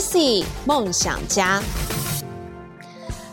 c 梦想家。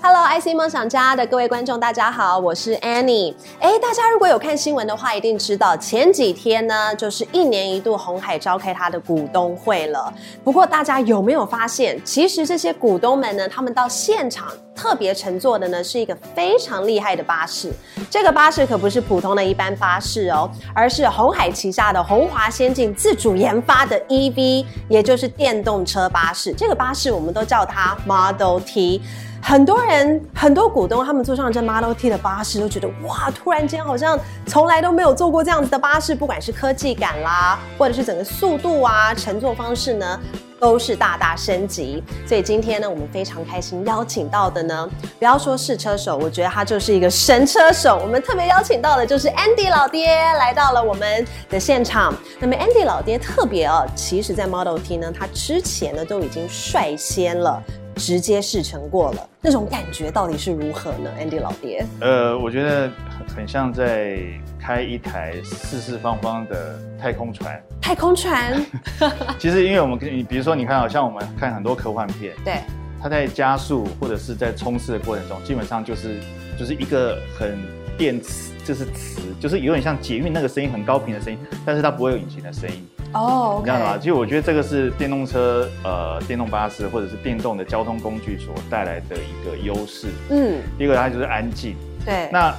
Hello，IC 梦想家的各位观众，大家好，我是 Annie。哎，大家如果有看新闻的话，一定知道前几天呢，就是一年一度红海召开他的股东会了。不过，大家有没有发现，其实这些股东们呢，他们到现场特别乘坐的呢，是一个非常厉害的巴士。这个巴士可不是普通的一般巴士哦，而是红海旗下的红华先进自主研发的 EV，也就是电动车巴士。这个巴士我们都叫它 Model T。很多人、很多股东，他们坐上这 Model T 的巴士，都觉得哇，突然间好像从来都没有坐过这样子的巴士，不管是科技感啦，或者是整个速度啊，乘坐方式呢，都是大大升级。所以今天呢，我们非常开心邀请到的呢，不要说试车手，我觉得他就是一个神车手。我们特别邀请到的就是 Andy 老爹来到了我们的现场。那么 Andy 老爹特别哦，其实在 Model T 呢，他之前呢都已经率先了。直接试乘过了，那种感觉到底是如何呢？Andy 老爹，呃，我觉得很像在开一台四四方方的太空船。太空船，其实因为我们你比如说，你看，好像我们看很多科幻片，对，它在加速或者是在冲刺的过程中，基本上就是就是一个很电磁，就是磁，就是有点像捷运那个声音很高频的声音，但是它不会有引擎的声音。哦，你知道吗？其实我觉得这个是电动车、呃，电动巴士或者是电动的交通工具所带来的一个优势。嗯，第一个它就是安静。对。那，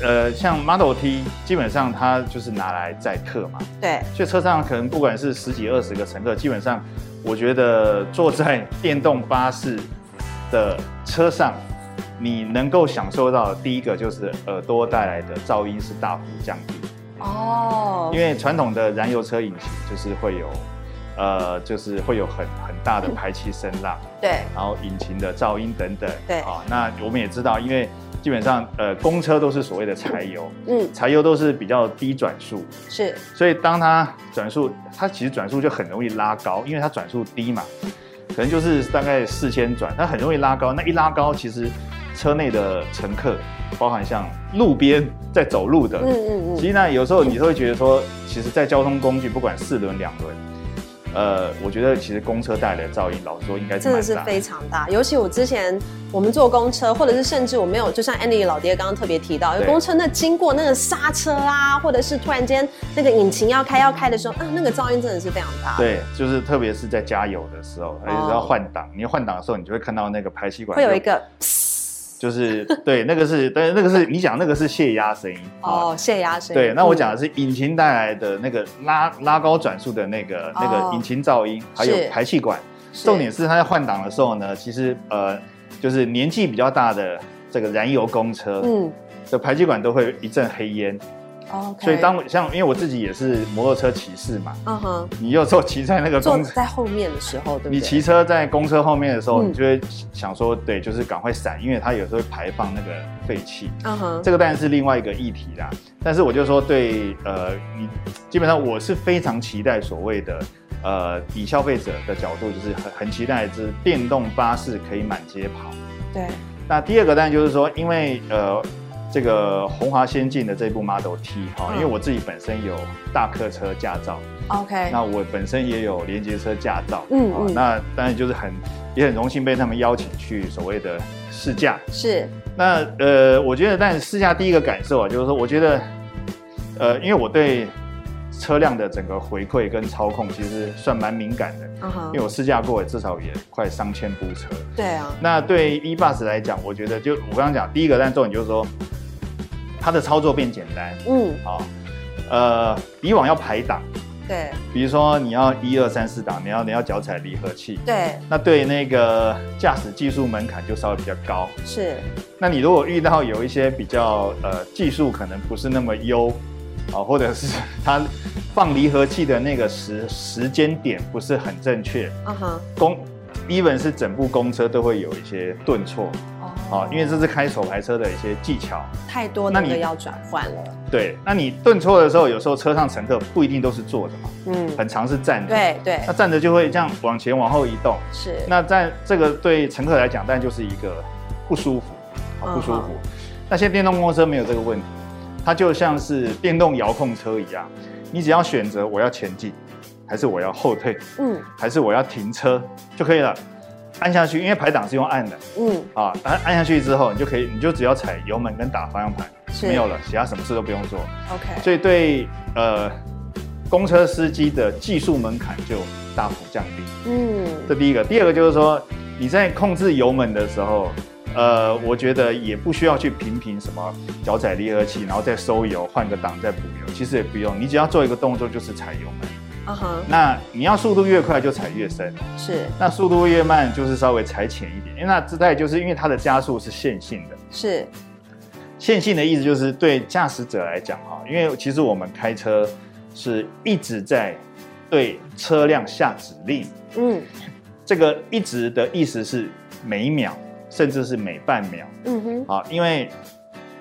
呃，像 Model T，基本上它就是拿来载客嘛。对。所以车上可能不管是十几、二十个乘客，基本上，我觉得坐在电动巴士的车上，你能够享受到的第一个就是耳朵带来的噪音是大幅降低。哦，因为传统的燃油车引擎就是会有，呃，就是会有很很大的排气声浪，对，然后引擎的噪音等等，对，啊，那我们也知道，因为基本上呃，公车都是所谓的柴油，嗯，柴油都是比较低转速，是，所以当它转速，它其实转速就很容易拉高，因为它转速低嘛，可能就是大概四千转，它很容易拉高，那一拉高，其实车内的乘客。包含像路边在走路的，嗯嗯嗯，其实呢，有时候你都会觉得说，其实，在交通工具，不管四轮两轮，呃，我觉得其实公车带来的噪音，老实说应该是真的是非常大。尤其我之前我们坐公车，或者是甚至我没有，就像 Andy 老爹刚刚特别提到，有公车那经过那个刹车啊，或者是突然间那个引擎要开要开的时候，啊，那个噪音真的是非常大。对，就是特别是在加油的时候，还是要换挡，你要换挡的时候，你就会看到那个排气管会有一个。就是对，那个是，但是那个是你讲那个是泄压声音哦，泄压声音。对，那我讲的是引擎带来的那个拉拉高转速的那个、哦、那个引擎噪音，还有排气管。重点是它在换挡的时候呢，其实呃，就是年纪比较大的这个燃油公车，嗯，的排气管都会一阵黑烟。所以当像因为我自己也是摩托车骑士嘛，嗯哼，你有时候骑在那个公车在后面的时候，对不对？你骑车在公车后面的时候，嗯、你就会想说，对，就是赶快闪，因为它有时候会排放那个废气，嗯哼，这个当然是另外一个议题啦。但是我就说，对，呃，你基本上我是非常期待所谓的，呃，以消费者的角度，就是很很期待，就是电动巴士可以满街跑。对。那第二个当然就是说，因为呃。这个鸿华先进的这部 Model T 哈，因为我自己本身有大客车驾照，OK，那我本身也有连接车驾照，嗯嗯，那当然就是很也很荣幸被他们邀请去所谓的试驾，是。那呃，我觉得，但试驾第一个感受啊，就是说，我觉得，呃，因为我对车辆的整个回馈跟操控其实算蛮敏感的，嗯哼，因为我试驾过，至少也快上千部车，对啊。那对 E-Bus 来讲，我觉得就我刚刚讲第一个，但重点就是说。它的操作变简单，嗯，好，呃，以往要排档，对，比如说你要一二三四档，你要你要脚踩离合器，对，那对那个驾驶技术门槛就稍微比较高，是，那你如果遇到有一些比较呃技术可能不是那么优，啊，或者是 它放离合器的那个时时间点不是很正确，嗯哼，公，even 是整部公车都会有一些顿挫。哦，因为这是开手排车的一些技巧，太多那个要转换了。对，那你顿挫的时候，有时候车上乘客不一定都是坐着嘛，嗯，很常是站着。对对，那站着就会这样往前往后移动。是。那在这个对乘客来讲，当然就是一个不舒服，好不舒服。嗯、那现在电动公车没有这个问题，它就像是电动遥控车一样，你只要选择我要前进，还是我要后退，嗯还是我要停车就可以了。按下去，因为排档是用按的，嗯，啊，按按下去之后，你就可以，你就只要踩油门跟打方向盘，是。没有了，其他什么事都不用做。OK，所以对呃公车司机的技术门槛就大幅降低。嗯。这第一个，第二个就是说你在控制油门的时候，呃，我觉得也不需要去频频什么脚踩离合器，然后再收油，换个档再补油，其实也不用，你只要做一个动作就是踩油门。啊哈，那你要速度越快就踩越深，是。那速度越慢就是稍微踩浅一点。因为那这代就是因为它的加速是线性的，是，线性的意思就是对驾驶者来讲哈，因为其实我们开车是一直在对车辆下指令，嗯。这个一直的意思是每秒甚至是每半秒。嗯哼，啊，因为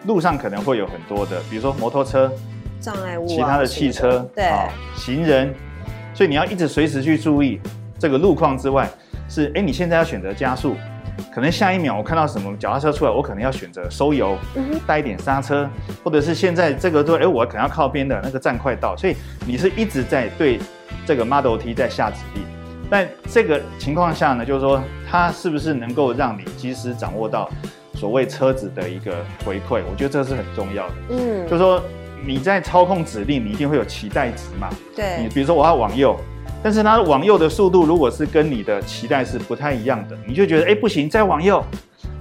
路上可能会有很多的，比如说摩托车、障碍物啊，其他的汽车对，啊行人，所以你要一直随时去注意这个路况之外，是哎，你现在要选择加速，可能下一秒我看到什么脚踏车出来，我可能要选择收油，带一点刹车，或者是现在这个都，哎，我可能要靠边的那个站快到，所以你是一直在对这个 Model T 在下指令。但这个情况下呢，就是说它是不是能够让你及时掌握到所谓车子的一个回馈？我觉得这是很重要的。嗯，就是说你在操控指令，你一定会有期待值嘛。对你，比如说我要往右，但是它往右的速度如果是跟你的期待是不太一样的，你就觉得哎不行，再往右，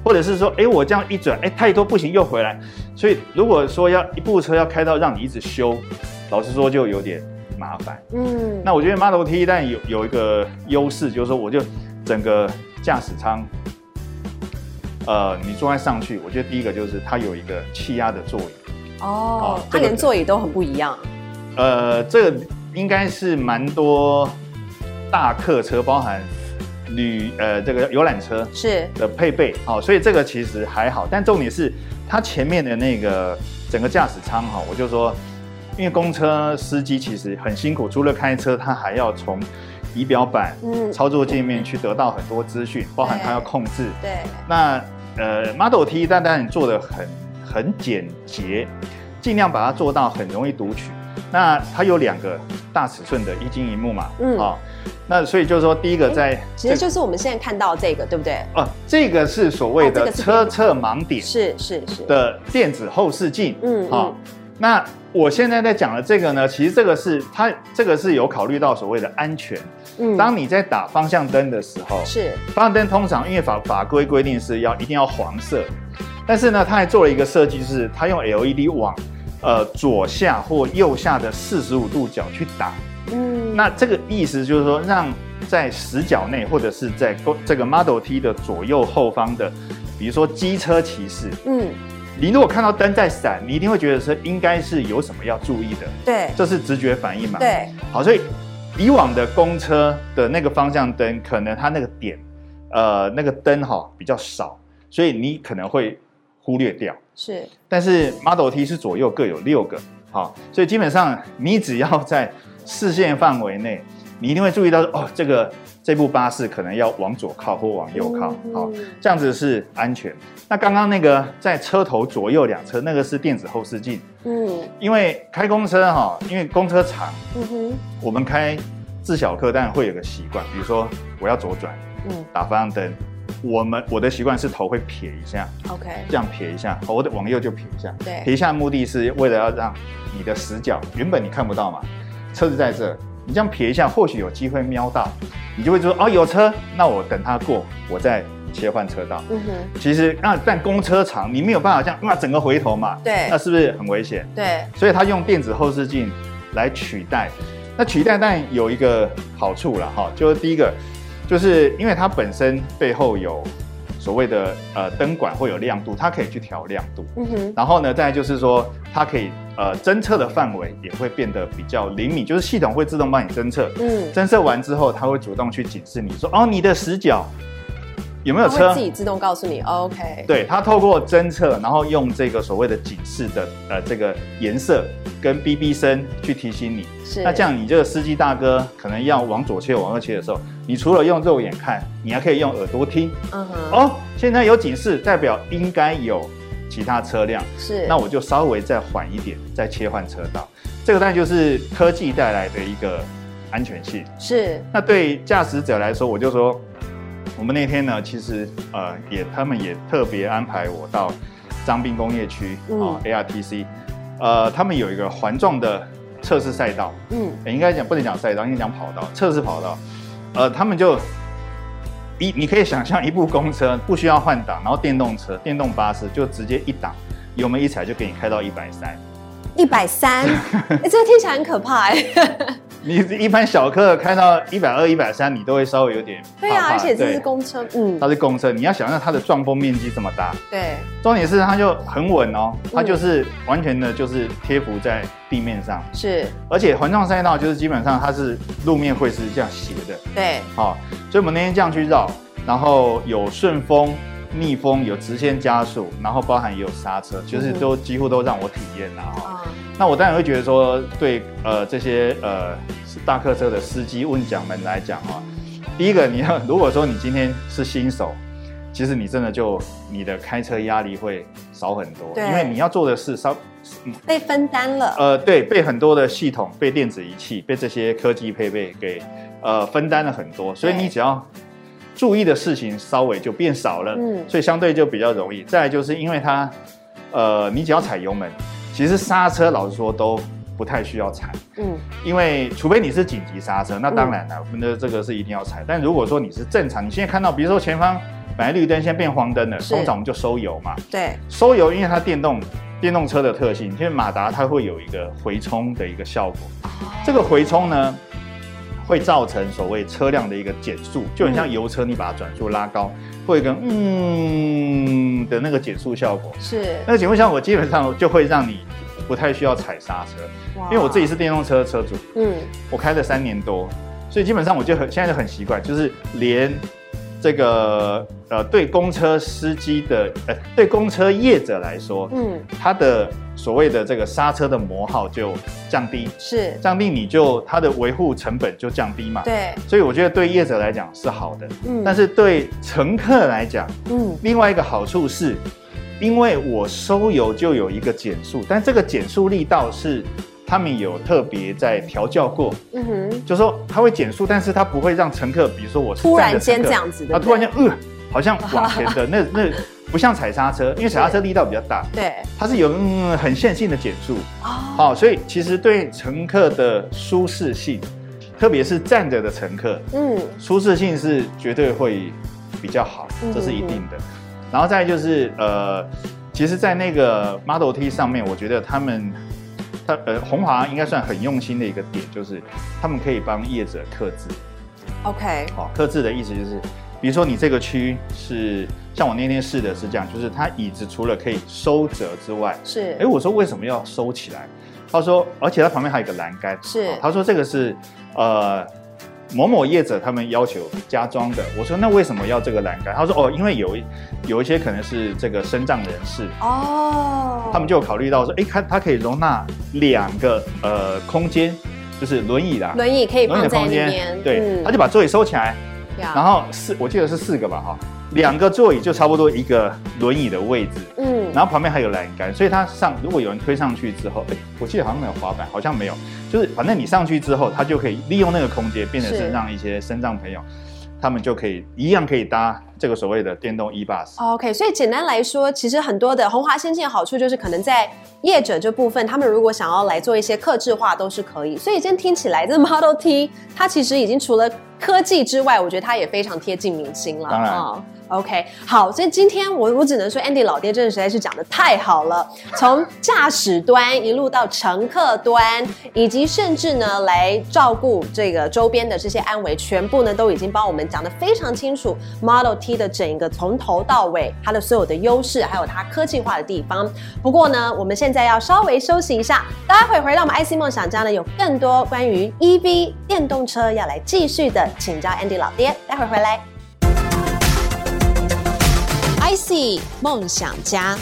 或者是说哎我这样一转，哎太多不行又回来。所以如果说要一部车要开到让你一直修，老实说就有点麻烦。嗯，那我觉得 Model T 但有有一个优势，就是说我就整个驾驶舱，呃，你坐在上去，我觉得第一个就是它有一个气压的座椅。哦，它这个连座椅都很不一样，呃，这个应该是蛮多大客车，包含旅呃这个游览车是，的配备，哦、所以这个其实还好。但重点是它前面的那个整个驾驶舱哈，我就说，因为公车司机其实很辛苦，除了开车，他还要从仪表板、嗯操作界面去得到很多资讯，包含他要控制。对，那呃，Model T 但当然做的很很简洁，尽量把它做到很容易读取。那它有两个大尺寸的一晶一幕嘛，嗯。啊、那所以就是说，第一个在其实就是我们现在看到这个，对不对？哦，这个是所谓的车侧盲点是是是，的电子后视镜，嗯好、嗯。那我现在在讲的这个呢，其实这个是它这个是有考虑到所谓的安全。嗯。当你在打方向灯的时候，是，方向灯通常因为法法规规定是要一定要黄色，但是呢，它还做了一个设计，就是它用 LED 往呃左下或右下的四十五度角去打。嗯，那这个意思就是说，让在死角内或者是在这个 Model T 的左右后方的，比如说机车骑士，嗯，你如果看到灯在闪，你一定会觉得说应该是有什么要注意的，对这是直觉反应嘛？。对，好，所以以往的公车的那个方向灯，可能它那个点，呃，那个灯哈比较少，所以你可能会忽略掉。是，但是 Model T 是左右各有六个，好，所以基本上你只要在视线范围内，你一定会注意到哦，这个这部巴士可能要往左靠或往右靠，嗯。好，这样子是安全。那刚刚那个在车头左右两侧那个是电子后视镜，嗯。因为开公车哈，因为公车长，嗯哼，我们开自小客当然会有个习惯，比如说我要左转，嗯。打方向灯，我们我的习惯是头会撇一下，，OK，这样撇一下，我的往右就撇一下，对撇一下的目的是为了要让你的死角原本你看不到嘛，车子在这，你这样撇一下，或许有机会瞄到，你就会说哦有车，那我等它过，我再切换车道。嗯哼，其实那但公车长，你没有办法这样哇整个回头嘛，对那是不是很危险？对，所以它用电子后视镜来取代。那取代当然有一个好处了哈，就是第一个，就是因为它本身背后有所谓的呃灯管会有亮度，它可以去调亮度。嗯哼，然后呢，再来就是说它可以呃侦测的范围也会变得比较灵敏，就是系统会自动帮你侦测。嗯，侦测完之后，它会主动去警示你说哦你的死角有没有车它自？己自动告诉你，OK，对，它透过侦测，然后用这个所谓的警示的呃这个颜色跟哔哔声去提醒你。是，那这样你这个司机大哥可能要往左切、往右切的时候，你除了用肉眼看，你还可以用耳朵听。嗯哼，哦，现在有警示，代表应该有其他车辆，是，那我就稍微再缓一点，再切换车道。这个当然就是科技带来的一个安全性。是。那对驾驶者来说，我就说，我们那天呢，其实呃也他们也特别安排我到张滨工业区啊、嗯哦、ARTC，呃，他们有一个环状的测试赛道。嗯。应该讲不能讲赛道，应该讲跑道，测试跑道。呃，他们就一你可以想象一部公车不需要换挡，然后电动车、电动巴士就直接一档油门一踩就给你开到一百三。一百三，哎，这个听起来很可怕哎。你一般小客开到一百二、一百三，你都会稍微有点怕怕。对啊，而且这是公车，嗯，它是公车，你要想象它的撞风面积这么大。对，重点是它就很稳哦，它就是完全的就是贴服在地面上。是，而且环状赛道就是基本上它是路面会是这样斜的。对，好，所以我们那天这样去绕，然后有顺风。逆风有直线加速，然后包含也有刹车，就是都几乎都让我体验了哈。嗯、那我当然会觉得说，对呃这些呃大客车的司机问讲们来讲啊，第一个你要如果说你今天是新手，其实你真的就你的开车压力会少很多，因为你要做的事稍被分担了。呃，对，被很多的系统、被电子仪器、被这些科技配备给呃分担了很多，所以你只要。注意的事情稍微就变少了，嗯，所以相对就比较容易。再来就是因为它，呃，你只要踩油门，其实刹车老实说都不太需要踩，嗯，因为除非你是紧急刹车，那当然了，我们的这个是一定要踩。但如果说你是正常，你现在看到，比如说前方本来绿灯，现在变黄灯了，通常我们就收油嘛，对，收油，因为它电动电动车的特性，因为马达它会有一个回冲的一个效果，这个回冲呢。会造成所谓车辆的一个减速，就很像油车，你把它转速拉高，会有一个嗯的那个减速效果。是，那个减速效果基本上就会让你不太需要踩刹车。因为我自己是电动车车主，嗯，我开了三年多，所以基本上我就很现在就很习惯，就是连。这个呃，对公车司机的呃，对公车业者来说，嗯，它的所谓的这个刹车的磨耗就降低，是。降低，你就它的维护成本就降低嘛，对，所以我觉得对业者来讲是好的，嗯，但是对乘客来讲，嗯，另外一个好处是，因为我收油就有一个减速，但这个减速力道是。他们有特别在调教过，嗯哼，就是说他会减速，但是他不会让乘客，比如说我突然间这样子的，他突然间呃，好像往前的那那不像踩刹车，因为踩刹车力道比较大，对，它是有嗯很线性的减速，好，所以其实对乘客的舒适性，特别是站着的乘客，嗯，舒适性是绝对会比较好，这是一定的。然后再就是呃，其实，在那个 Model T 上面，我觉得他们。他呃，红华应该算很用心的一个点，就是他们可以帮业者刻字。OK，好，刻字的意思就是，比如说你这个区是像我那天试的是这样，就是它椅子除了可以收折之外，是，哎，我说为什么要收起来？他说，而且它旁边还有一个栏杆，是，他说这个是呃。某某业者他们要求加装的，我说那为什么要这个栏杆？他说哦，因为有有一些可能是这个身障人士。哦，他们就有考虑到说，哎，它它可以容纳两个呃空间，就是轮椅啦，轮椅可以放在里面，对，嗯、他就把座椅收起来，然后四我记得是四个吧哈，两个座椅就差不多一个轮椅的位置，嗯，然后旁边还有栏杆，所以它上如果有人推上去之后，哎，我记得好像没有滑板，好像没有。就是反正你上去之后，它就可以利用那个空间，变成是让一些身障朋友，他们就可以一样可以搭这个所谓的电动 e-bus。OK，所以简单来说，其实很多的红华先进的好处就是，可能在业者这部分，他们如果想要来做一些客制化，都是可以。所以今天听起来，这 Model T 它其实已经除了科技之外，我觉得它也非常贴近民心了。当然。哦 OK，好，所以今天我我只能说，Andy 老爹真的实在是讲的太好了。从驾驶端一路到乘客端，以及甚至呢来照顾这个周边的这些安危，全部呢都已经帮我们讲的非常清楚。Model T 的整一个从头到尾，它的所有的优势，还有它科技化的地方。不过呢，我们现在要稍微休息一下，待会回到我们 IC 梦想家呢，有更多关于 EV 电动车要来继续的请教 Andy 老爹。待会回来。IC 梦想家。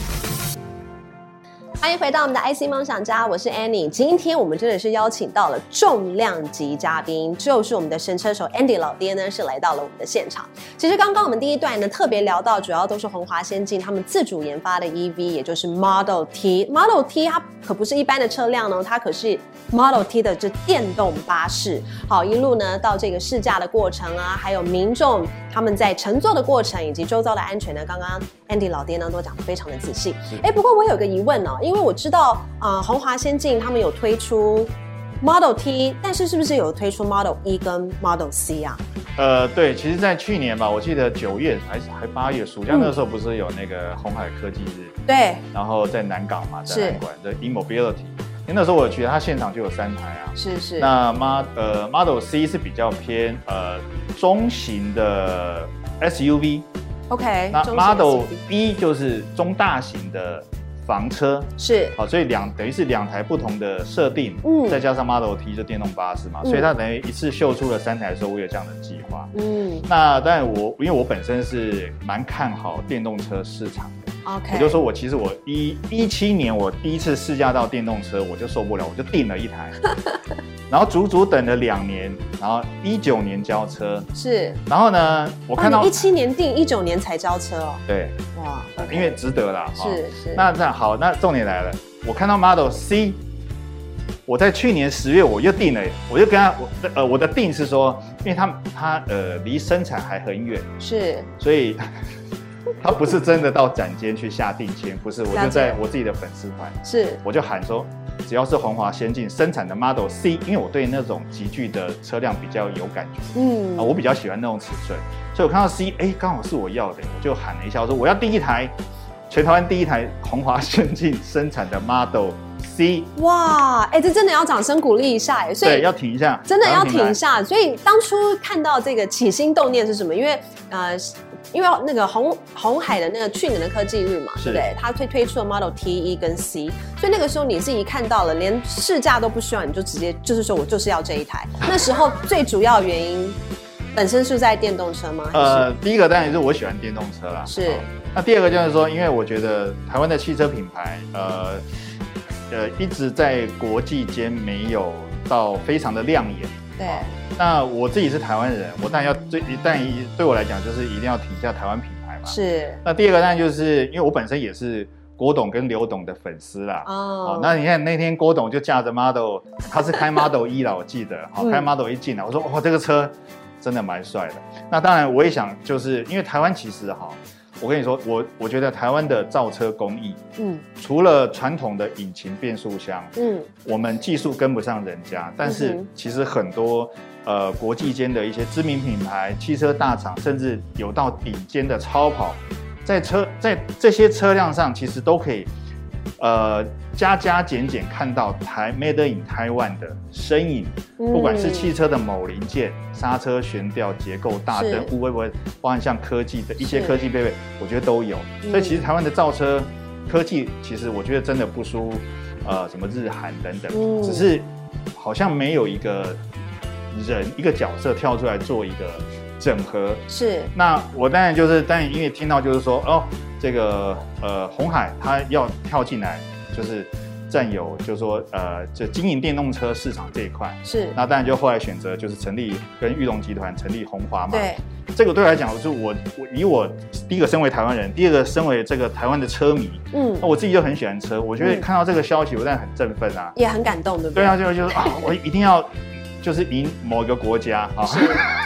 欢迎回到我们的 IC 梦想家，我是 Annie。今天我们真的是邀请到了重量级嘉宾，就是我们的神车手 Andy 老爹呢，是来到了我们的现场。其实刚刚我们第一段呢，特别聊到，主要都是鸿华先进他们自主研发的 EV，也就是 Model T。Model T 它可不是一般的车辆呢，它可是 Model T 的这电动巴士。好，一路呢到这个试驾的过程啊，还有民众他们在乘坐的过程以及周遭的安全呢，刚刚 Andy 老爹呢都讲得非常的仔细。哎，不过我有个疑问哦，因为我知道，呃，红华先进他们有推出 Model T，但是是不是有推出 Model E 跟 Model C 啊？呃，对，其实，在去年吧，我记得九月还是还八月，暑假那个时候不是有那个红海科技日？对。然后在南港嘛，在南馆的 Immobility，因为那时候我去，他现场就有三台啊。是是。那 Mod 呃 Model C 是比较偏呃中型的 SUV。OK。那 Model B 就是中大型的。房车。是。好，所以两等于是两台不同的设定，嗯，再加上 Model T 就电动巴士嘛，嗯、所以它等于一次秀出了三台的时候，我有这样的计划，嗯，那当然我因为我本身是蛮看好电动车市场的，OK，我就说我其实我一一七年我第一次试驾到电动车，我就受不了，我就订了一台。然后足足等了两年，然后一九年交车是，然后呢，我看到一七年定，一九年才交车哦。对，哇，因为值得啦。是是。那那好，那重点来了，我看到 Model C，我在去年十月我又定了，我就跟他我呃我的定是说，因为他他呃离生产还很远，是，所以他不是真的到展间去下定签，不是，我就在我自己的粉丝团，是，我就喊说。只要是红华先进生产的 Model C，因为我对那种级距的车辆比较有感觉，嗯，啊，我比较喜欢那种尺寸，所以我看到 C，哎、欸，刚好是我要的，我就喊了一下，我说我要第一台，全台湾第一台红华先进生产的 Model C。哇，哎、欸，这真的要掌声鼓励一下，哎，所以对，要停一下，真的要停一下。所以当初看到这个起心动念是什么？因为呃。因为那个红红海的那个去年的科技日嘛，对不对？他推推出了 Model T、E 跟 C，所以那个时候你自己看到了，连试驾都不需要，你就直接就是说我就是要这一台。那时候最主要原因本身是在电动车吗？呃，第一个当然是我喜欢电动车啦。是。那第二个就是说，因为我觉得台湾的汽车品牌，呃呃，一直在国际间没有到非常的亮眼。对。那我自己是台湾人，我当然要最一旦一对我来讲就是一定要提一下台湾品牌嘛。是。那第二个当然就是因为我本身也是郭董跟刘董的粉丝啦。哦。那你看那天郭董就驾着 Model，他是开 Model 一啦，我记得，好开 Model 一进来，我说哇这个车真的蛮帅的。那当然我也想就是因为台湾其实哈。我跟你说，我我觉得台湾的造车工艺，嗯，除了传统的引擎变速箱，嗯，我们技术跟不上人家，但是其实很多呃国际间的一些知名品牌、汽车大厂，甚至有到顶尖的超跑，在车在这些车辆上，其实都可以。呃，加加减减看到台 Made in Taiwan 的身影，嗯、不管是汽车的某零件、刹车、悬吊、结构、大灯，会不会包含像科技的一些科技配备，我觉得都有。所以其实台湾的造车科技，其实我觉得真的不输呃什么日韩等等，嗯、只是好像没有一个人一个角色跳出来做一个整合。是。那我当然就是当然因为听到就是说哦。这个呃，红海他要跳进来，就是占有，就是说呃，就经营电动车市场这一块。是。那当然就后来选择就是成立跟裕隆集团成立红华嘛。对。这个对我来讲，就是我我以我第一个身为台湾人，第二个身为这个台湾的车迷，嗯，那我自己就很喜欢车，我觉得看到这个消息，我当然很振奋啊，也很感动，对不对？对啊，就就是啊，我一定要就是赢某一个国家啊。是。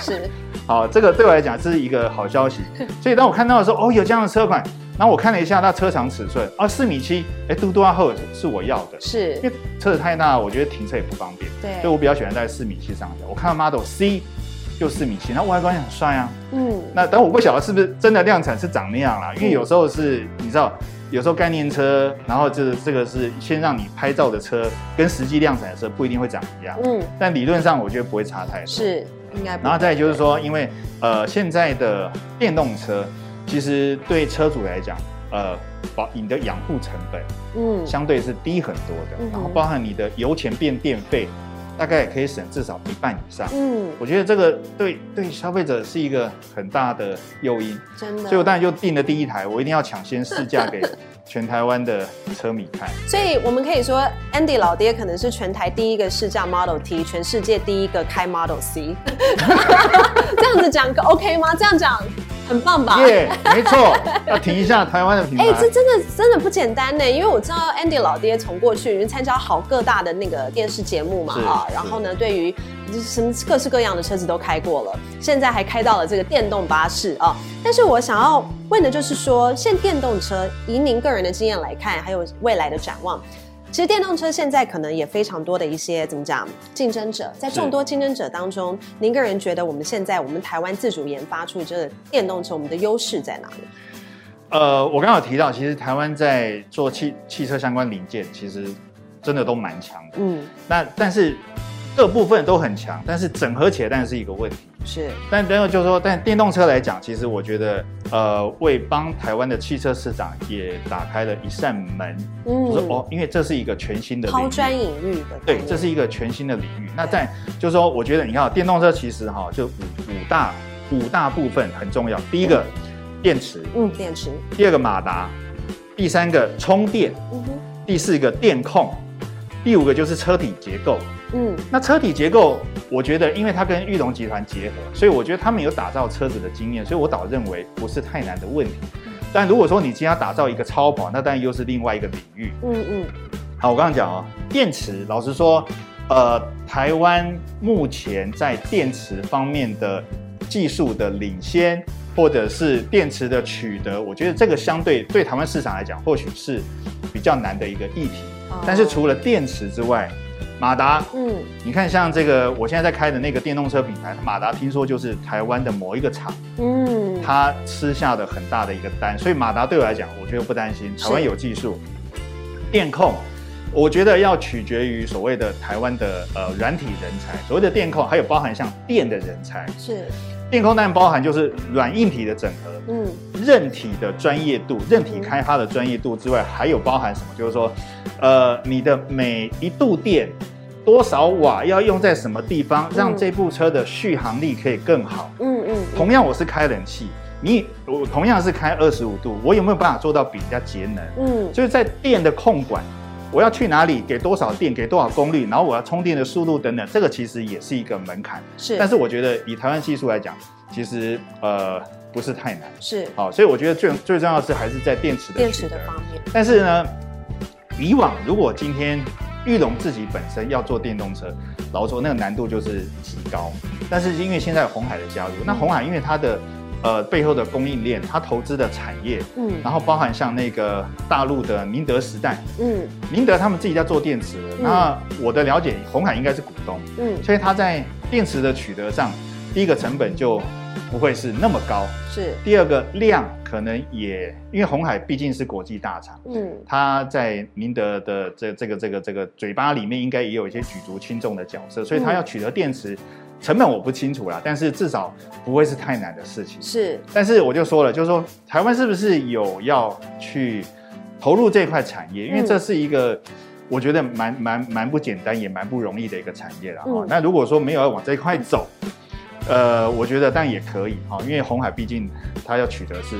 是。好，这个对我来讲这是一个好消息。所以当我看到的时候，哦，有这样的车款。然后我看了一下它车长尺寸啊，四米七，哎，嘟嘟啊后是我要的，是因为车子太大，我觉得停车也不方便，对，所以我比较喜欢在四米七上下。我看到 Model C 就四米七，然后外观也很帅啊，嗯，那但我不晓得是不是真的量产是长那样啦，因为有时候是你知道，有时候概念车，然后就是这个是先让你拍照的车，跟实际量产的车不一定会长一样，嗯，但理论上我觉得不会差太多，是应该。然后再就是说，因为呃现在的电动车。其实对车主来讲，呃，保你的养护成本，嗯，相对是低很多的。嗯、然后包含你的油钱变电费，大概也可以省至少一半以上。嗯，我觉得这个对对消费者是一个很大的诱因，真的。所以我当然就订了第一台，我一定要抢先试驾给全台湾的车迷看。所以我们可以说，Andy 老爹可能是全台第一个试驾 Model T，全世界第一个开 Model C。这样子讲 OK 吗？这样讲。很棒吧？耶，yeah, 没错，要停一下台湾的品牌。哎、欸，这真的真的不简单呢，因为我知道 Andy 老爹从过去参加好各大的那个电视节目嘛啊，然后呢，对于什么各式各样的车子都开过了，现在还开到了这个电动巴士啊。但是我想要问的就是说，现电动车以您个人的经验来看，还有未来的展望。其实电动车现在可能也非常多的一些怎么讲竞争者，在众多竞争者当中，您个人觉得我们现在我们台湾自主研发出这个电动车，我们的优势在哪里？呃，我刚刚有提到，其实台湾在做汽汽车相关零件，其实真的都蛮强的。嗯，那但是各部分都很强，但是整合起来当然是一个问题。是，但等会就是说，但电动车来讲，其实我觉得，呃，为帮台湾的汽车市场也打开了一扇门。嗯，就是哦，因为这是一个全新的抛砖引玉的。对，这是一个全新的领域。那在就是说，我觉得你看，电动车其实哈，就五五大五大部分很重要。第一个，电池。嗯，电池。第二个，马达。第三个，充电。嗯哼。第四个，电控。第五个就是车体结构。嗯，那车体结构，我觉得因为它跟裕隆集团结合，所以我觉得他们有打造车子的经验，所以我倒认为不是太难的问题。但如果说你今天要打造一个超跑，那当然又是另外一个领域。嗯嗯。好，我刚刚讲哦，电池，老实说，呃，台湾目前在电池方面的技术的领先，或者是电池的取得，我觉得这个相对对台湾市场来讲，或许是比较难的一个议题。但是除了电池之外，马达，嗯，你看像这个我现在在开的那个电动车品牌，马达听说就是台湾的某一个厂，嗯，他吃下的很大的一个单，所以马达对我来讲，我觉得不担心，台湾有技术。电控，我觉得要取决于所谓的台湾的呃软体人才，所谓的电控还有包含像电的人才，是。电控当然包含就是软硬体的整合，嗯，韧体的专业度，韧体开发的专业度之外，还有包含什么？就是说，呃，你的每一度电多少瓦要用在什么地方，让这部车的续航力可以更好。嗯嗯。同样，我是开冷气，你我同样是开二十五度，我有没有办法做到比人家节能？嗯，就是在电的控管。我要去哪里？给多少电？给多少功率？然后我要充电的速度等等，这个其实也是一个门槛。是，但是我觉得以台湾技术来讲，其实呃不是太难。是，好，所以我觉得最最重要的是还是在电池的电池的方面。但是呢，以往如果今天玉龙自己本身要做电动车，老实说那个难度就是极高。但是因为现在有鸿海的加入，那红海因为它的。呃，背后的供应链，它投资的产业，嗯，然后包含像那个大陆的宁德时代，嗯，宁德他们自己在做电池，嗯、那我的了解，红海应该是股东，嗯，所以它在电池的取得上，第一个成本就不会是那么高，是，第二个量可能也，因为红海毕竟是国际大厂，嗯，它在宁德的这这个这个这个嘴巴里面应该也有一些举足轻重的角色，所以它要取得电池。成本我不清楚啦，但是至少不会是太难的事情。是，但是我就说了，就是说台湾是不是有要去投入这块产业？因为这是一个我觉得蛮蛮蛮不简单，也蛮不容易的一个产业了哈。嗯、那如果说没有要往这一块走，呃，我觉得但也可以哈，因为红海毕竟它要取得是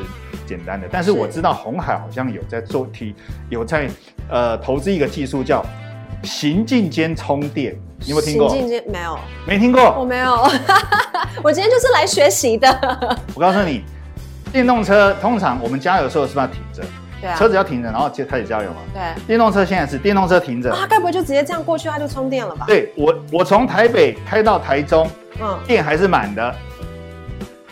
简单的。但是我知道红海好像有在做提，有在呃投资一个技术叫行进间充电。你有没有听过？行进间没有，没听过。我没有，我今天就是来学习的。我告诉你，电动车通常我们加油的时候是不是要停着？对啊。车子要停着，然后就开始加油嘛。对。电动车现在是电动车停着。啊，该不会就直接这样过去，它就充电了吧？对，我，我从台北开到台中，嗯，电还是满的。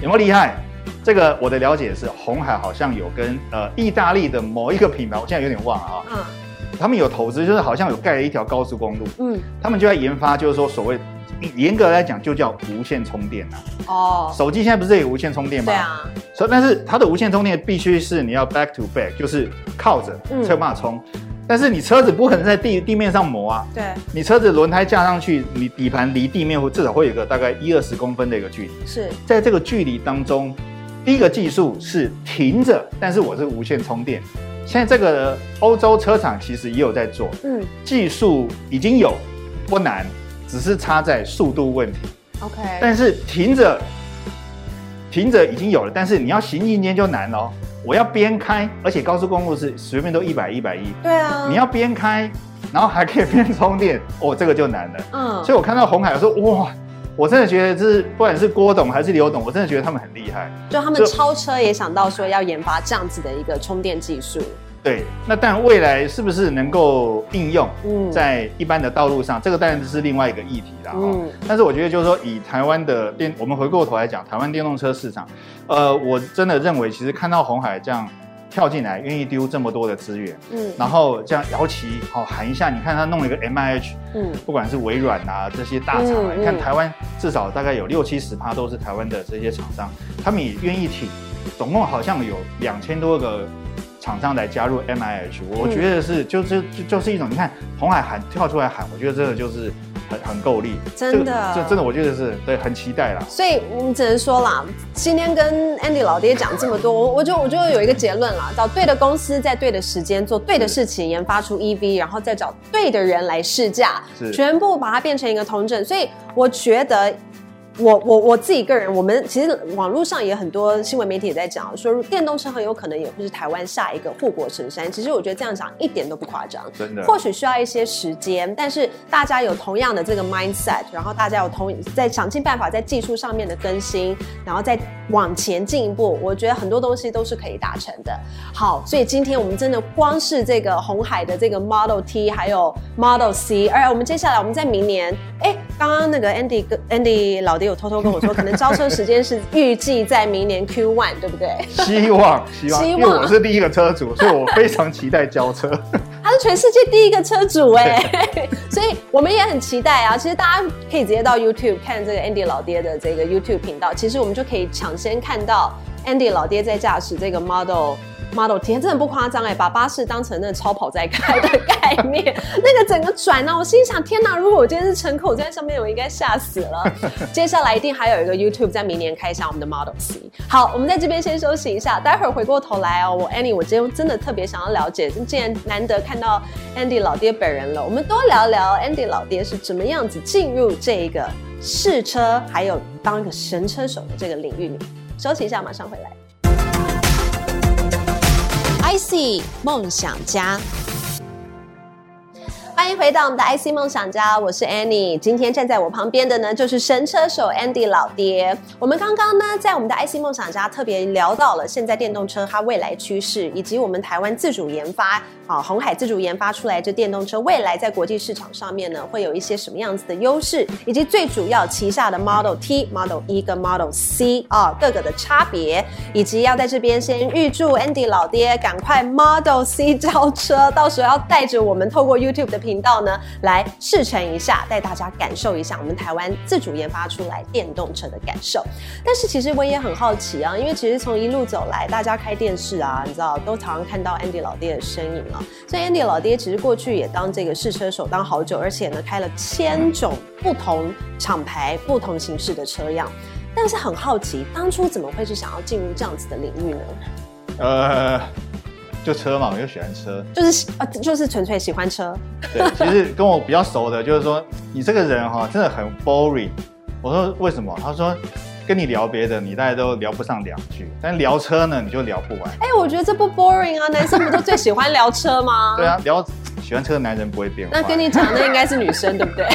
有没有厉害？这个我的了解是，红海好像有跟呃意大利的某一个品牌，我现在有点忘了啊。嗯。他们有投资，就是好像有盖了一条高速公路，嗯，他们就在研发，就是说所谓严格来讲就叫无线充电啊。哦，手机现在不是有无线充电吗？对啊。所以，但是它的无线充电必须是你要 back to back，就是靠着才有办法充。嗯、但是你车子不可能在地地面上磨啊。对。你车子轮胎架上去，你底盘离地面会至少会有个大概一二十公分的一个距离。是。在这个距离当中，第一个技术是停着，但是我是无线充电。现在这个欧洲车厂其实也有在做，嗯，技术已经有，不难，只只是差在速度问题。OK，但是停着，停着已经有了，但是你要行进间就难了。我要边开，而且高速公路是随便都一百一百一。对啊，你要边开，然后还可以边充电，哦，这个就难了。嗯，所以我看到红海，我说哇，我真的觉得这是不管是郭董还是刘董，我真的觉得他们很厉害。就他们超车也想到说要研发这样子的一个充电技术。对，那但未来是不是能够应用在一般的道路上？嗯、这个当然是另外一个议题了哈。嗯、但是我觉得就是说，以台湾的电，我们回过头来讲，台湾电动车市场，呃，我真的认为，其实看到红海这样跳进来，愿意丢这么多的资源，嗯，然后这样摇旗好喊一下，你看他弄了一个 M I H，嗯，不管是微软啊这些大厂，嗯、你看台湾至少大概有六七十趴都是台湾的这些厂商，他们也愿意挺，总共好像有两千多个。厂商来加入 MIH，我觉得是就是就就是一种，你看红海喊跳出来喊，我觉得这个就是很很够力，真的，这真的我觉得是对，很期待啦。所以你只能说啦，今天跟 Andy 老爹讲这么多，我就我就有一个结论啦，找对的公司，在对的时间做对的事情，研发出 EV，然后再找对的人来试驾，是全部把它变成一个通证。所以我觉得。我我我自己个人，我们其实网络上也很多新闻媒体也在讲，说电动车很有可能也会是台湾下一个护国神山。其实我觉得这样讲一点都不夸张，真的。或许需要一些时间，但是大家有同样的这个 mindset，然后大家有同在想尽办法在技术上面的更新，然后再往前进一步，我觉得很多东西都是可以达成的。好，所以今天我们真的光是这个红海的这个 Model T 还有 Model C，而我们接下来我们在明年，哎，刚刚那个 Andy 跟 Andy 老爹。有偷偷跟我说，可能交车时间是预计在明年 Q one，对不对？希望希望，希望因为我是第一个车主，所以我非常期待交车。他是全世界第一个车主哎，对所以我们也很期待啊。其实大家可以直接到 YouTube 看这个 Andy 老爹的这个 YouTube 频道，其实我们就可以抢先看到 Andy 老爹在驾驶这个 Model。Model T 真的不夸张哎，把巴士当成那超跑在开的概念，那个整个转呢，我心想天哪！如果我今天是乘客，我在上面我应该吓死了。接下来一定还有一个 YouTube 在明年开箱我们的 Model C。好，我们在这边先休息一下，待会儿回过头来哦。我 Annie，我今天真的特别想要了解，既然难得看到 Andy 老爹本人了，我们多聊聊 Andy 老爹是怎么样子进入这个试车，还有当一个神车手的这个领域里。休息一下，马上回来。IC 梦想家。欢迎回到我们的 IC 梦想家，我是 Annie。今天站在我旁边的呢，就是神车手 Andy 老爹。我们刚刚呢，在我们的 IC 梦想家特别聊到了现在电动车它未来趋势，以及我们台湾自主研发啊，红海自主研发出来这电动车未来在国际市场上面呢，会有一些什么样子的优势，以及最主要旗下的 Model T、Model E 跟 Model C 啊各个的差别，以及要在这边先预祝 Andy 老爹赶快 Model C 交车，到时候要带着我们透过 YouTube 的频道呢，来试乘一下，带大家感受一下我们台湾自主研发出来电动车的感受。但是其实我也很好奇啊，因为其实从一路走来，大家开电视啊，你知道都常常看到 Andy 老爹的身影啊。所以 Andy 老爹其实过去也当这个试车手当好久，而且呢开了千种不同厂牌、不同形式的车辆。但是很好奇，当初怎么会是想要进入这样子的领域呢？呃。就车嘛，我就喜欢车，就是呃，就是纯粹喜欢车。对，其实跟我比较熟的，就是说你这个人哈，真的很 boring。我说为什么？他说跟你聊别的，你大概都聊不上两句，但聊车呢，你就聊不完。哎、欸，我觉得这不 boring 啊，男生不都最喜欢聊车吗？对啊，聊喜欢车的男人不会变。那跟你讲，那应该是女生，对不对？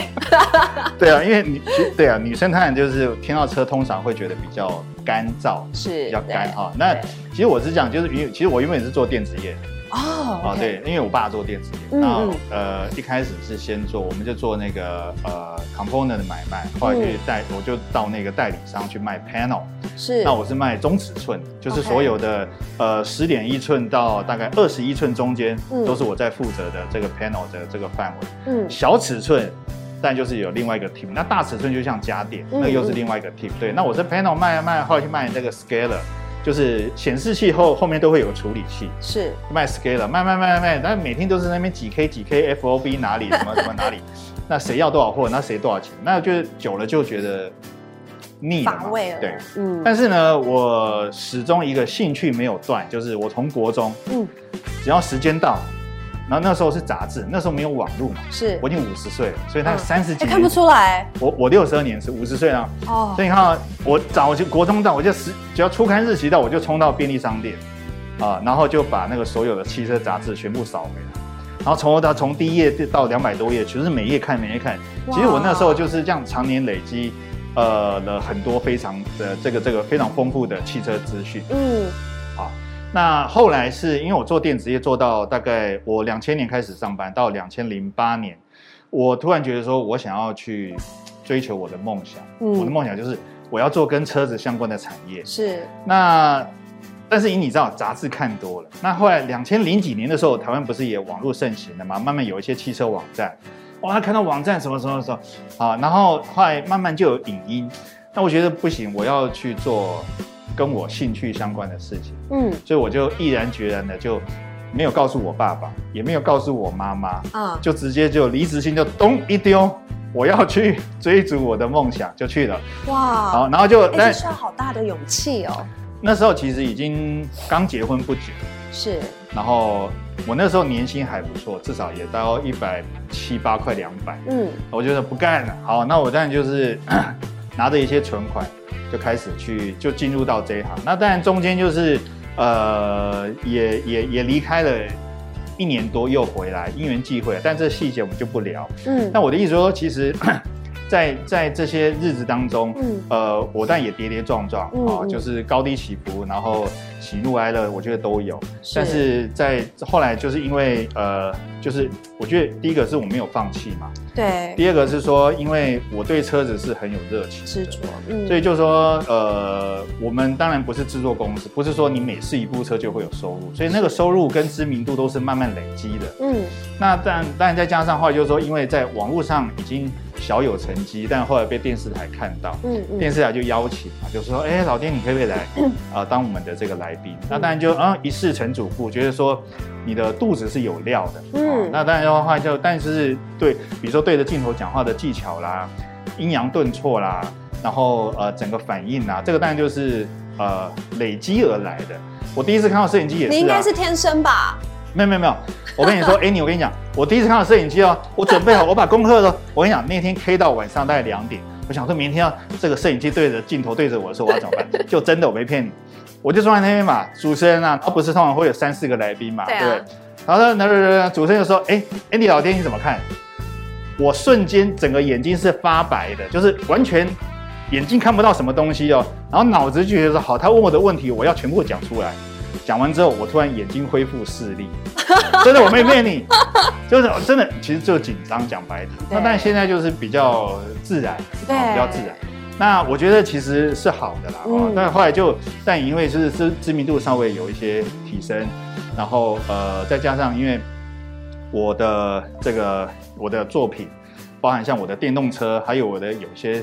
对啊，因为女对啊，女生当然就是听到车，通常会觉得比较干燥，是比较干哈。那其实我是讲，就是因为其实我原本也是做电子业。哦，啊对，因为我爸做电子业，然后呃一开始是先做，我们就做那个呃 component 的买卖，后来去代，我就到那个代理商去卖 panel，是，那我是卖中尺寸，就是所有的呃十点一寸到大概二十一寸中间，都是我在负责的这个 panel 的这个范围，嗯，小尺寸。但就是有另外一个 team，那大尺寸就像家电，那又是另外一个 team。对，那我这 panel 卖啊卖，后来去卖那个 scaler，就是显示器后后面都会有处理器，是卖 scaler，卖卖卖卖卖，但每天都是那边几 k 几 k FOB 哪里什么 什么哪里，那谁要多少货，那谁多少钱，那就是久了就觉得腻了，乏味了。对，嗯。但是呢，我始终一个兴趣没有断，就是我从国中，嗯，只要时间到。然后那时候是杂志，那时候没有网络嘛，是我已经五十岁了，所以他三十几年、看不出来。我我六十二年是五十岁了哦，所以你看我早就国中到，我就十只要初刊日期到，我就冲到便利商店啊，然后就把那个所有的汽车杂志全部扫回来，然后从头到从第一页到两百多页，全是每页看每页看。其实我那时候就是这样常年累积。呃，了很多非常的这个这个非常丰富的汽车资讯。嗯，好，那后来是因为我做电子业做到大概我两千年开始上班，到两千零八年，我突然觉得说我想要去追求我的梦想。嗯，我的梦想就是我要做跟车子相关的产业。是。那但是以你知道杂志看多了，那后来两千零几年的时候，台湾不是也网络盛行了嘛？慢慢有一些汽车网站。哇，看到网站什么什么什么，啊，然后后来慢慢就有影音，那我觉得不行，我要去做跟我兴趣相关的事情，嗯，所以我就毅然决然的就没有告诉我爸爸，也没有告诉我妈妈，啊，就直接就离职心就咚一丢，我要去追逐我的梦想，就去了。哇，好，然后就那需要好大的勇气哦。那时候其实已经刚结婚不久，是，然后。我那时候年薪还不错，至少也到一百七八块两百。嗯，我觉得不干了。好，那我当然就是 拿着一些存款，就开始去就进入到这一行。那当然中间就是呃，也也也离开了一年多，又回来，因缘际会。但这细节我们就不聊。嗯，那我的意思说，其实。在在这些日子当中，嗯，呃，我但也跌跌撞撞啊、嗯哦，就是高低起伏，然后喜怒哀乐，我觉得都有。是。但是在后来，就是因为呃，就是我觉得第一个是我没有放弃嘛，对。第二个是说，因为我对车子是很有热情，执着，嗯。所以就是说，呃，我们当然不是制作公司，不是说你每试一部车就会有收入，所以那个收入跟知名度都是慢慢累积的。嗯。那但当然再加上后来就是说，因为在网络上已经。小有成绩，但后来被电视台看到，嗯嗯，电视台就邀请嘛，就说，哎、欸，老爹，你可不可以来 啊、嗯呃，当我们的这个来宾？嗯、那当然就啊，一试成主顾，觉得说你的肚子是有料的，嗯，那当然的话就，但是对，比如说对着镜头讲话的技巧啦，阴阳顿挫啦，然后呃，整个反应啦，这个当然就是呃累积而来的。我第一次看到摄影机也是、啊，你应该是天生吧？没有没有没有，我跟你说，哎，你我跟你讲，我第一次看到摄影机哦，我准备好，我把功课都，我跟你讲，那天 K 到晚上大概两点，我想说明天要这个摄影机对着镜头对着我的时候，我要怎么办？就真的我没骗你，我就坐在那边嘛，主持人啊，他不是通常会有三四个来宾嘛，对不、啊、对？然后呢，主持人就说，哎，Andy 老爹你怎么看？我瞬间整个眼睛是发白的，就是完全眼睛看不到什么东西哦，然后脑子就觉得说，好，他问我的问题，我要全部讲出来。讲完之后，我突然眼睛恢复视力，真的，我没骗你，就是真的，其实就紧张，讲白点。那但现在就是比较自然，对，比较自然。那我觉得其实是好的啦，嗯、但后来就，但因为是知知名度稍微有一些提升，然后呃，再加上因为我的这个我的作品，包含像我的电动车，还有我的有些。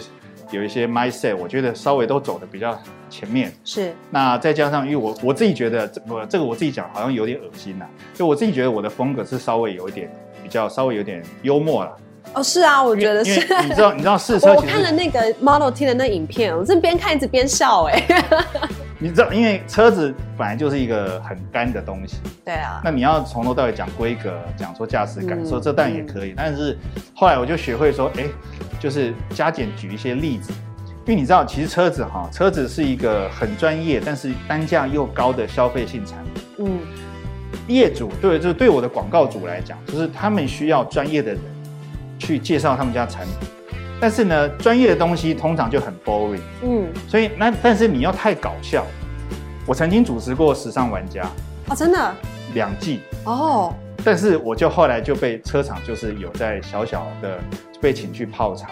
有一些 mindset，我觉得稍微都走的比较前面。是。那再加上，因为我我自己觉得，这个这个我自己讲好像有点恶心呐。就我自己觉得我的风格是稍微有一点比较稍微有点幽默了。哦，是啊，我觉得是。你知道你知道试车，我看了那个 Model T 的那影片，我这边看一直边笑哎。你知道，因为车子本来就是一个很干的东西。对啊。那你要从头到尾讲规格，讲说驾驶感受，嗯、这当然也可以。嗯、但是后来我就学会说，哎，就是加减举一些例子，因为你知道，其实车子哈，车子是一个很专业，但是单价又高的消费性产品。嗯。业主对，就是对我的广告主来讲，就是他们需要专业的人去介绍他们家产品。但是呢，专业的东西通常就很 boring，嗯，所以那但是你要太搞笑。我曾经主持过《时尚玩家》哦，真的两季哦，但是我就后来就被车厂就是有在小小的被请去泡茶。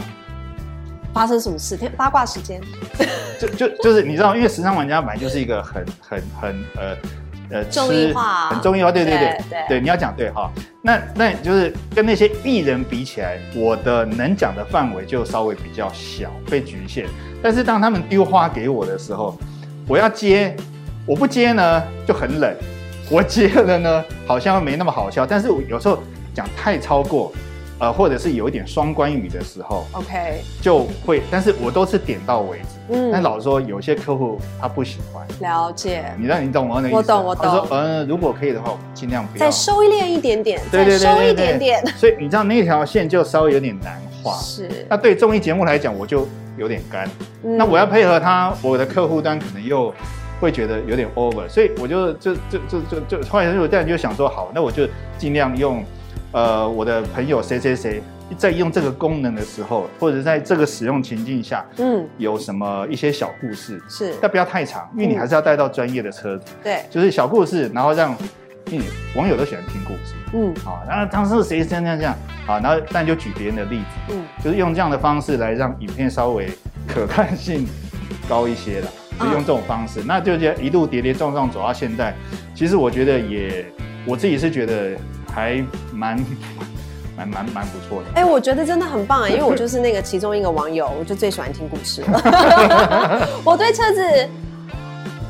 发生什么事？天八卦时间，就就就是你知道，因为《时尚玩家》本来就是一个很很很呃。呃，综艺化很重要，对对，对，对，你要讲对哈。那那就是跟那些艺人比起来，我的能讲的范围就稍微比较小，被局限。但是当他们丢花给我的时候，我要接，我不接呢就很冷，我接了呢好像没那么好笑。但是我有时候讲太超过，呃，或者是有一点双关语的时候，OK，就会，但是我都是点到为止。嗯，但老实说，有些客户他不喜欢。了解。你让你懂我那意思？我懂，我懂。他说，呃，如果可以的话，尽量不要。再收敛一点点，对对对，再收一点点。所以你知道那条线就稍微有点难画。是。那对综艺节目来讲，我就有点干。嗯。那我要配合他，我的客户端可能又会觉得有点 over，所以我就就就就就就后来我这样就想说，好，那我就尽量用，呃，我的朋友谁谁谁。在用这个功能的时候，或者在这个使用情境下，嗯，有什么一些小故事。是，但不要太长，因为你还是要带到专业的车子，对，就是小故事，然后让，嗯网友都喜欢听故事，嗯，好，然后当时谁这样这样这样，好，然后但就举别人的例子，嗯，就是用这样的方式来让影片稍微可看性高一些了，就用这种方式，那就这样一路跌跌撞撞走到现在，其实我觉得也，我自己是觉得还蛮。蛮蛮蛮不错的，哎、我觉得真的很棒啊，因为我就是那个其中一个网友，我就最喜欢听故事了。我对车子，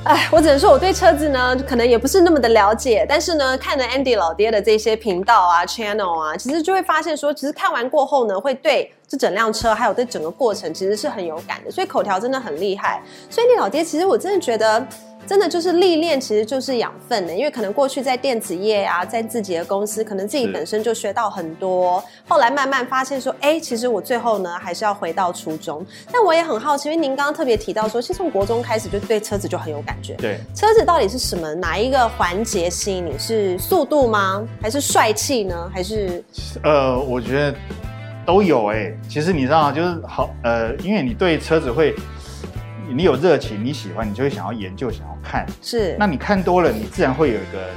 哎，我只能说我对车子呢，可能也不是那么的了解，但是呢，看了 Andy 老爹的这些频道啊、channel 啊，其实就会发现说，其实看完过后呢，会对这整辆车还有对整个过程其实是很有感的，所以口条真的很厉害。所以你老爹，其实我真的觉得。真的就是历练，其实就是养分的，因为可能过去在电子业啊，在自己的公司，可能自己本身就学到很多，后来慢慢发现说，哎，其实我最后呢还是要回到初中。但我也很好奇，因为您刚刚特别提到说，其实从国中开始就对车子就很有感觉。对，车子到底是什么？哪一个环节吸引你？是速度吗？还是帅气呢？还是？呃，我觉得都有哎、欸。其实你知道，就是好呃，因为你对车子会。你有热情，你喜欢，你就会想要研究，想要看。是，那你看多了，你自然会有一个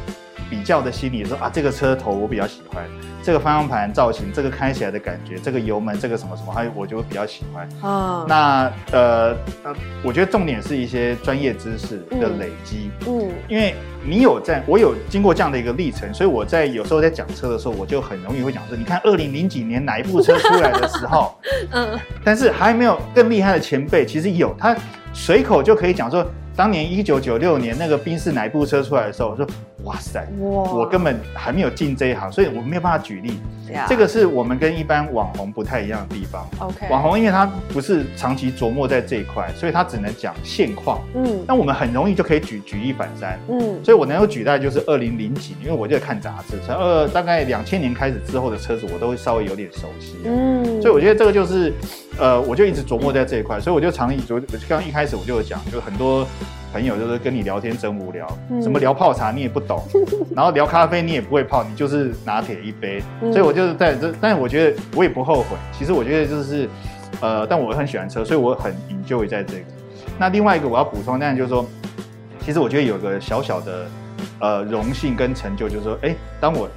比较的心理，说啊，这个车头我比较喜欢，这个方向盘造型，这个开起来的感觉，这个油门，这个什么什么，还有我就会比较喜欢。啊，那呃呃，我觉得重点是一些专业知识的累积。嗯，因为你有在，我有经过这样的一个历程，所以我在有时候在讲车的时候，我就很容易会讲说，你看二零零几年哪一部车出来的时候，嗯，但是还没有更厉害的前辈，其实有他。随口就可以讲说，当年一九九六年那个宾士哪一部车出来的时候，我说哇塞，哇，我根本还没有进这一行，所以我没有办法举例。这个是我们跟一般网红不太一样的地方。OK，网红因为他不是长期琢磨在这一块，所以他只能讲现况。嗯，那我们很容易就可以举举一反三。嗯，所以我能够举大概就是二零零几年，因为我就看杂志，从二大概两千年开始之后的车子，我都会稍微有点熟悉。嗯，所以我觉得这个就是，呃，我就一直琢磨在这一块，所以我就常以昨刚一开始我就有讲，就很多。朋友就是跟你聊天真无聊，嗯、什么聊泡茶你也不懂，然后聊咖啡你也不会泡，你就是拿铁一杯，嗯、所以我就是在这，但是我觉得我也不后悔。其实我觉得就是，呃，但我很喜欢车，所以我很 enjoy 在这个。那另外一个我要补充，当然就是说，其实我觉得有个小小的呃荣幸跟成就，就是说，哎，当我。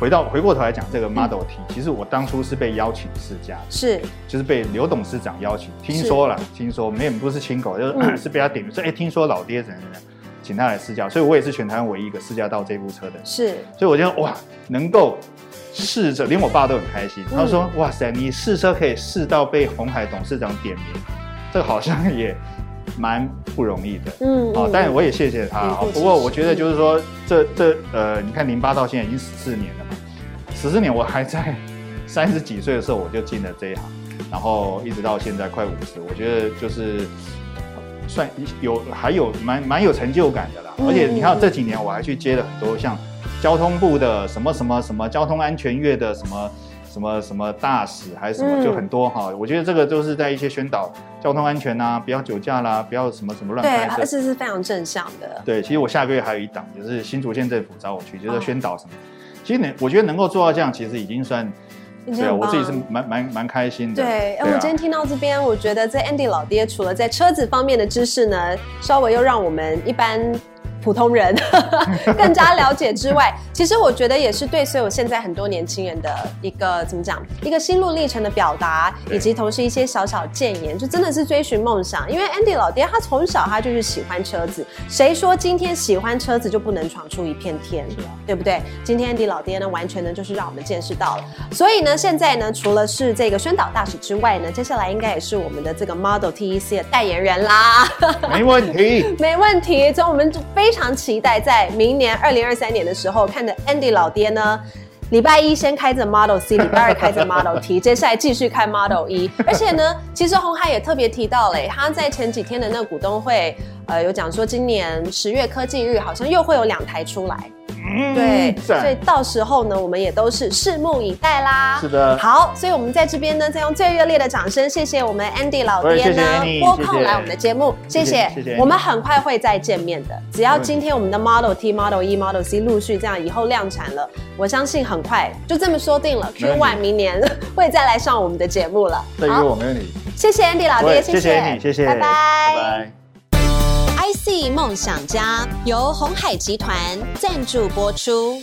回到回过头来讲这个 Model T，、嗯、其实我当初是被邀请试驾，是。就是被刘董事长邀请，听说了，听说没有不是亲口，就是、嗯、是被他点名说，哎、欸，听说老爹怎样怎样，请他来试驾，所以我也是全台湾唯一一个试驾到这部车的，是，所以我觉得哇，能够试着，连我爸都很开心，他说、嗯、哇塞，你试车可以试到被红海董事长点名，这好像 也。蛮不容易的，嗯，好，但我也谢谢他。不过我觉得就是说，这这呃，你看零八到现在已经十四年十四年我还在三十几岁的时候我就进了这一行，然后一直到现在快五十，我觉得就是算有还有蛮蛮有成就感的啦。而且你看这几年我还去接了很多像交通部的什么什么什么交通安全月的什么。什么什么大使还是什么，就很多哈。嗯、我觉得这个都是在一些宣导交通安全呐、啊，不要酒驾啦，不要什么什么乱开车。对，而且是非常正向的。对，其实我下个月还有一档，就是新竹县政府找我去，就是宣导什么。哦、其实呢，我觉得能够做到这样，其实已经算，对啊，我自己是蛮蛮蛮开心的。对，哎，我今天听到这边，我觉得在 Andy 老爹除了在车子方面的知识呢，稍微又让我们一般。普通人 更加了解之外，其实我觉得也是对所有现在很多年轻人的一个怎么讲，一个心路历程的表达，以及同时一些小小建言，就真的是追寻梦想。因为 Andy 老爹他从小他就是喜欢车子，谁说今天喜欢车子就不能闯出一片天，对不对？今天 Andy 老爹呢，完全呢就是让我们见识到了。所以呢，现在呢，除了是这个宣导大使之外呢，接下来应该也是我们的这个 Model TEC 的代言人啦。没问题，没问题。从我们非。非常期待在明年二零二三年的时候，看着 Andy 老爹呢，礼拜一先开着 Model C，礼拜二开着 Model T，接下来继续开 Model E。而且呢，其实红海也特别提到嘞，他在前几天的那个股东会，呃，有讲说今年十月科技日好像又会有两台出来。嗯，对，所以到时候呢，我们也都是拭目以待啦。是的，好，所以我们在这边呢，再用最热烈的掌声，谢谢我们 Andy 老爹呢，拨空来我们的节目，谢谢，谢谢。我们很快会再见面的，只要今天我们的 Model T、Model E、Model C 陆续这样以后量产了，我相信很快就这么说定了，Q One 明年 会再来上我们的节目了。对于我没问题。谢谢 Andy 老爹，谢谢你，谢谢，拜拜，拜拜。C 梦想家由鸿海集团赞助播出。